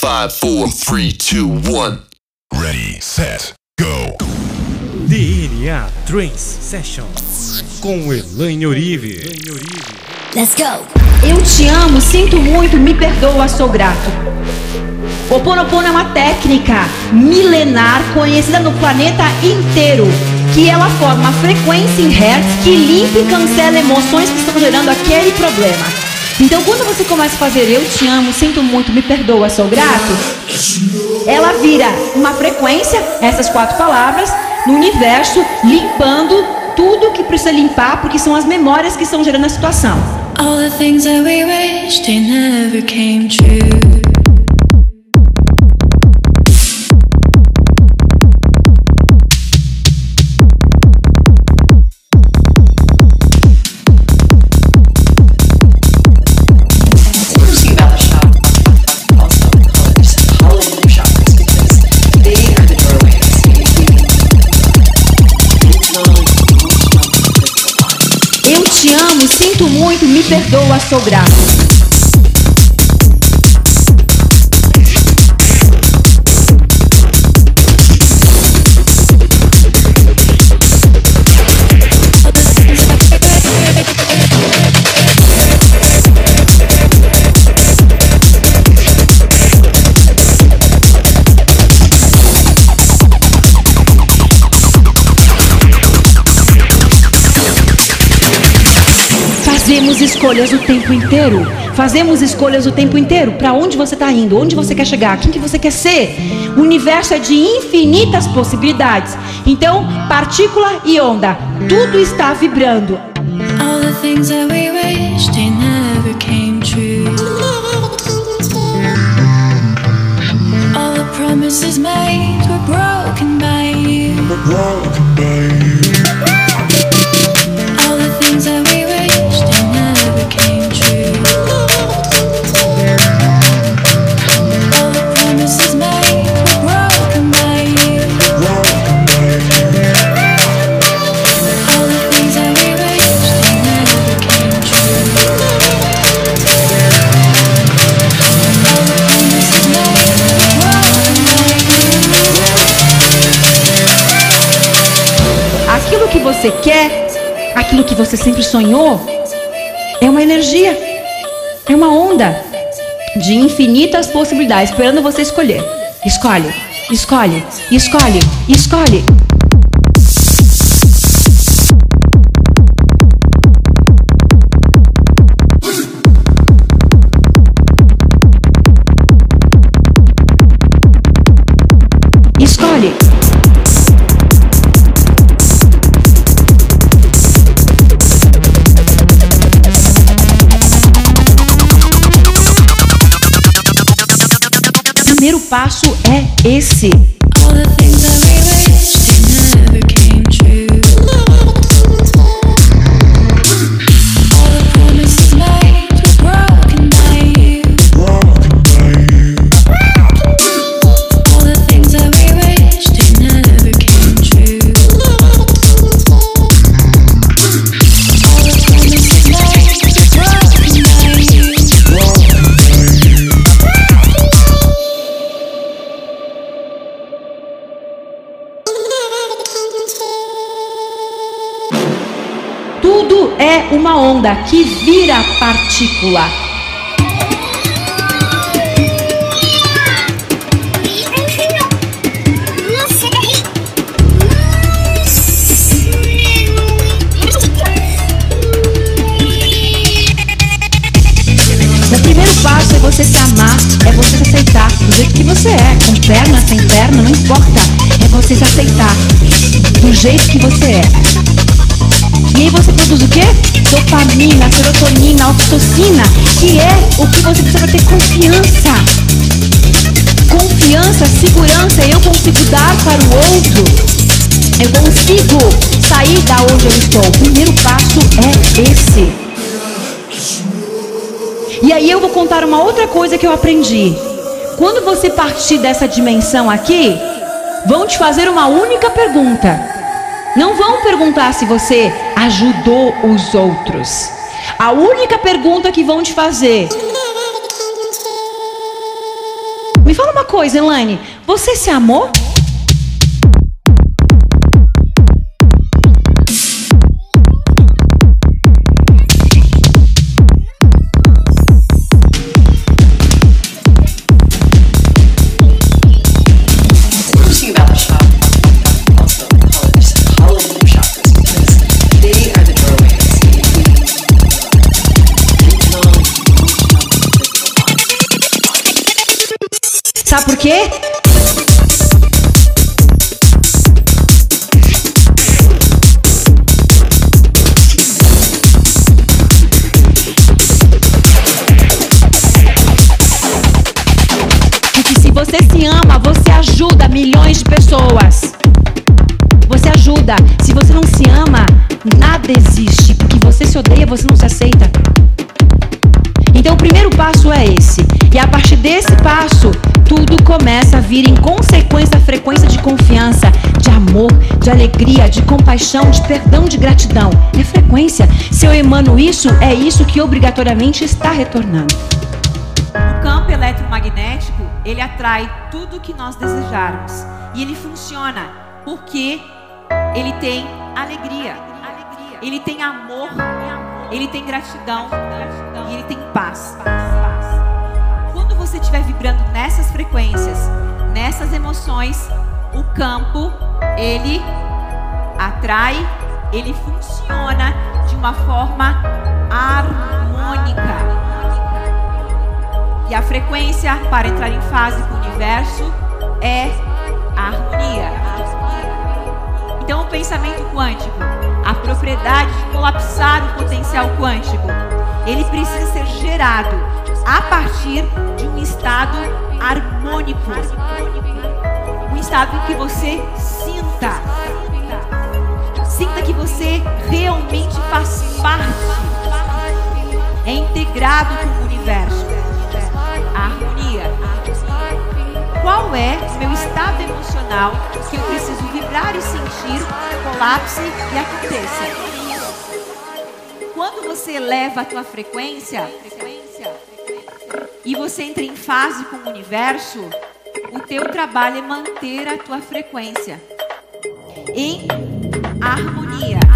Five, four, three, two, one. Ready, set, go. DNA Trance Session com Elaine Orive. Let's go. Eu te amo, sinto muito, me perdoa, sou grato. O Ponopono é uma técnica milenar conhecida no planeta inteiro, que ela forma frequência em hertz que limpa e cancela emoções que estão gerando aquele problema. Então, quando você começa a fazer eu te amo, sinto muito, me perdoa, sou grato, ela vira uma frequência, essas quatro palavras, no universo, limpando tudo que precisa limpar, porque são as memórias que estão gerando a situação. All the things that we wished they never came true. Perdoa, sou grato. Fazemos escolhas o tempo inteiro. Fazemos escolhas o tempo inteiro. Para onde você está indo? Onde você quer chegar? Quem que você quer ser? O universo é de infinitas possibilidades. Então, partícula e onda, tudo está vibrando. All the things that we wished they never came true. All the promises made were broken by you. All você quer, aquilo que você sempre sonhou, é uma energia, é uma onda de infinitas possibilidades, esperando você escolher. Escolhe, escolhe, escolhe, escolhe. Primeiro passo é esse. Que vira partícula. O primeiro passo é você se amar, é você aceitar do jeito que você é, com perna, sem perna, não importa. É você aceitar do jeito que você é. E aí você produz o quê? Dopamina, serotonina, oxitocina, que é o que você precisa ter confiança. Confiança, segurança, eu consigo dar para o outro. Eu consigo sair da onde eu estou. O primeiro passo é esse. E aí eu vou contar uma outra coisa que eu aprendi. Quando você partir dessa dimensão aqui, vão te fazer uma única pergunta. Não vão perguntar se você ajudou os outros. A única pergunta que vão te fazer: Me fala uma coisa, Elaine. Você se amou? Sabe por quê? Porque se você se ama, você ajuda milhões de pessoas. Você ajuda. Se você não se ama, nada existe. Porque você se odeia, você não se aceita. Então o primeiro passo é esse. E a partir desse passo, tudo começa a vir em consequência da frequência de confiança, de amor, de alegria, de compaixão, de perdão, de gratidão. É frequência. Se eu emano isso, é isso que obrigatoriamente está retornando. O campo eletromagnético, ele atrai tudo que nós desejarmos. E ele funciona porque ele tem alegria, ele tem amor, ele tem gratidão e ele tem paz. Você estiver vibrando nessas frequências, nessas emoções, o campo, ele atrai, ele funciona de uma forma harmônica. E a frequência para entrar em fase com o universo é a harmonia. Então, o pensamento quântico, a propriedade de colapsar o potencial quântico, ele precisa ser gerado a partir de um estado harmônico. Um estado em que você sinta. Sinta que você realmente faz parte. É integrado com o universo a harmonia. Qual é o meu estado emocional que eu preciso vibrar e sentir, colapse e aconteça? Quando você eleva a tua frequência e você entra em fase com o universo, o teu trabalho é manter a tua frequência em harmonia.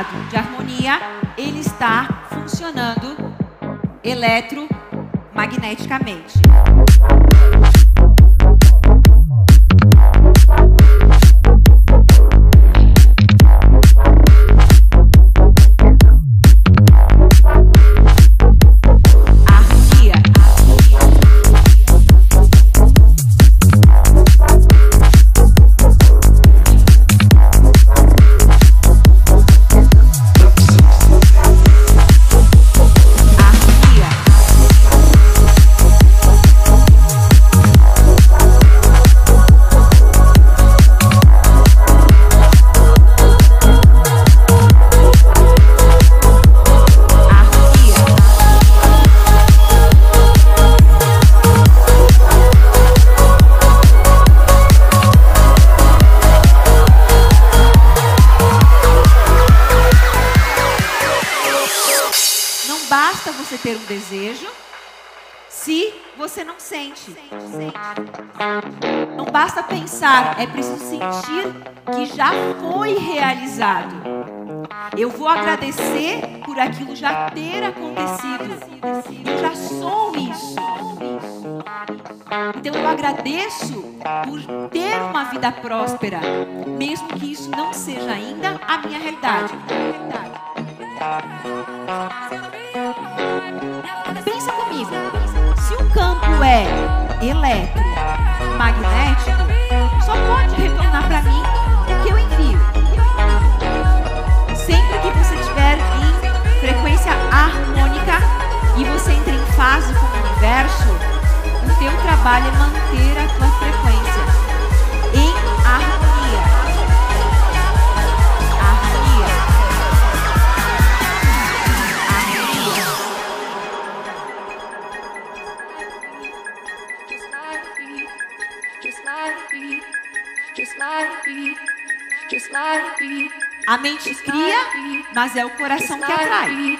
Estado de harmonia, ele está funcionando eletromagneticamente. Basta você ter um desejo se você não sente. Não basta pensar, é preciso sentir que já foi realizado. Eu vou agradecer por aquilo já ter acontecido. Eu já sou isso. Então eu agradeço por ter uma vida próspera, mesmo que isso não seja ainda a minha realidade. Pensa comigo. Se o campo é eletromagnético, só pode retornar para mim o que eu envio. Sempre que você estiver em frequência harmônica e você entra em fase com o universo, o teu trabalho é manter a tua frequência A mente cria, mas é o coração que atrai.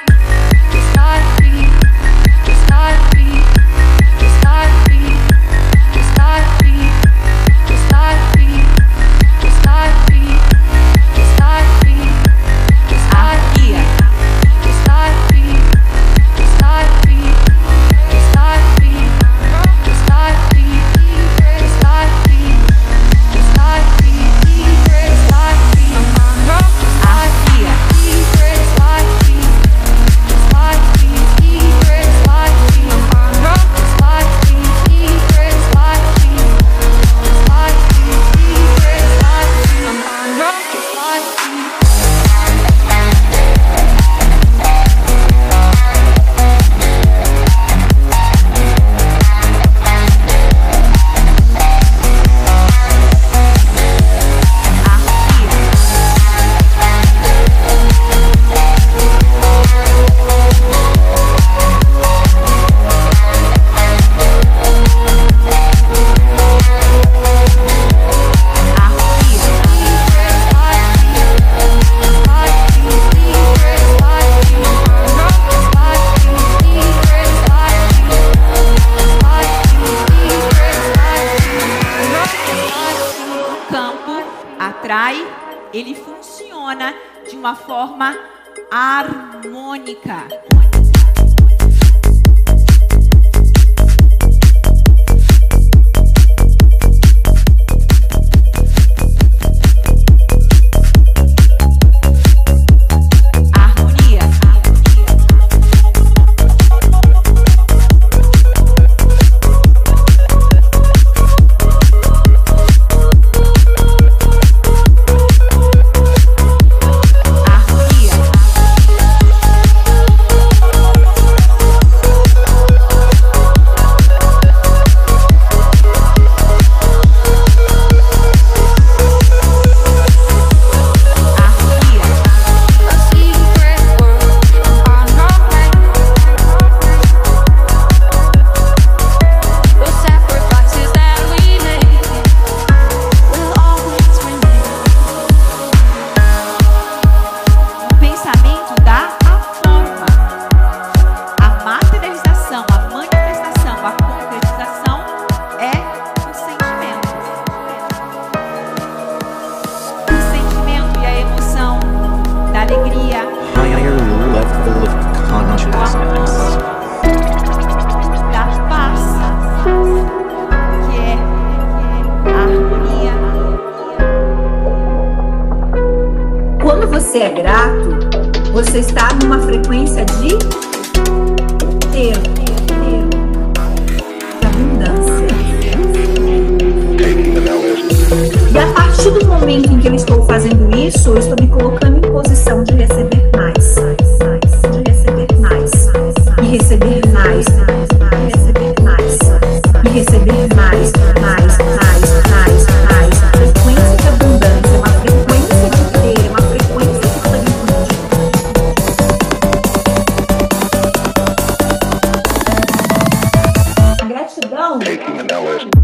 Uma forma harmônica. Você é grato, você está numa frequência de ter, abundância. E a partir do momento em que eu estou fazendo isso, eu estou me colocando em posição de receber mais, de receber mais, e receber mais, e receber mais, e receber mais, mais, gratidão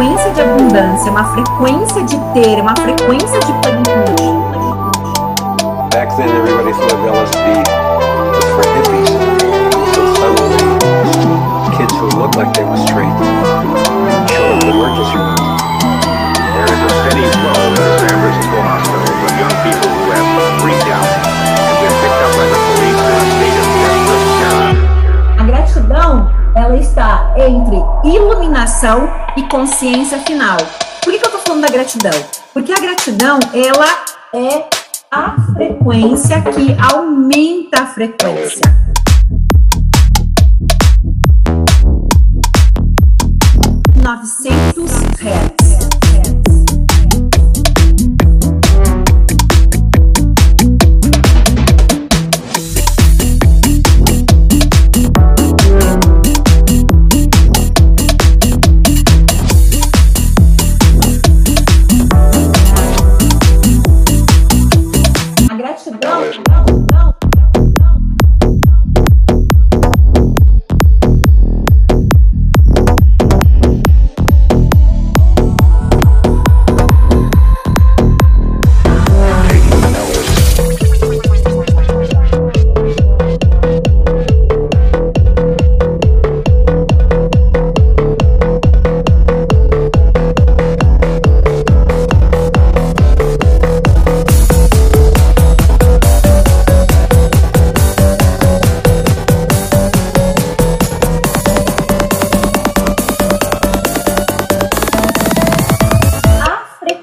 frequência, uma frequência de ter, uma frequência de plenitude. Back then, everybody thought LSD was for hippies. So suddenly, kids who looked like they were straight showed up at emergency rooms. There is a steady flow to the San Francisco hospitals of young people who have freaked out and been picked up by the police in a state of desperate terror. A gratidão, ela está entre iluminação e consciência final. Por que, que eu tô falando da gratidão? Porque a gratidão, ela é a frequência que aumenta a frequência. Novecentos hertz.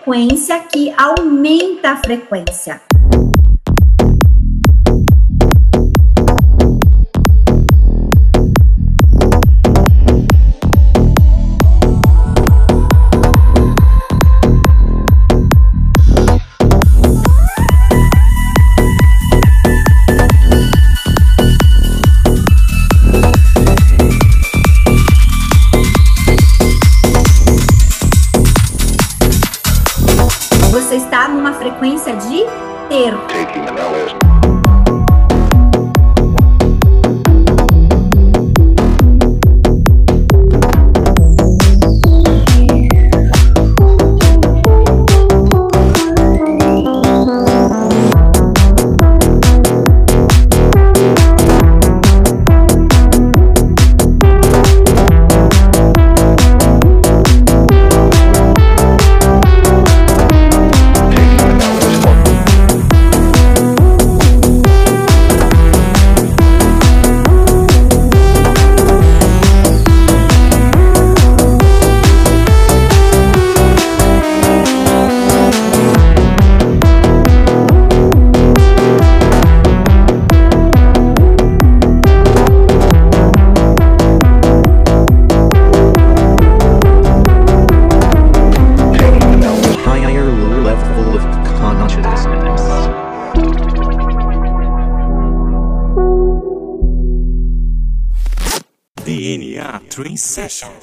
Frequência que aumenta a frequência. Numa frequência de ter. session.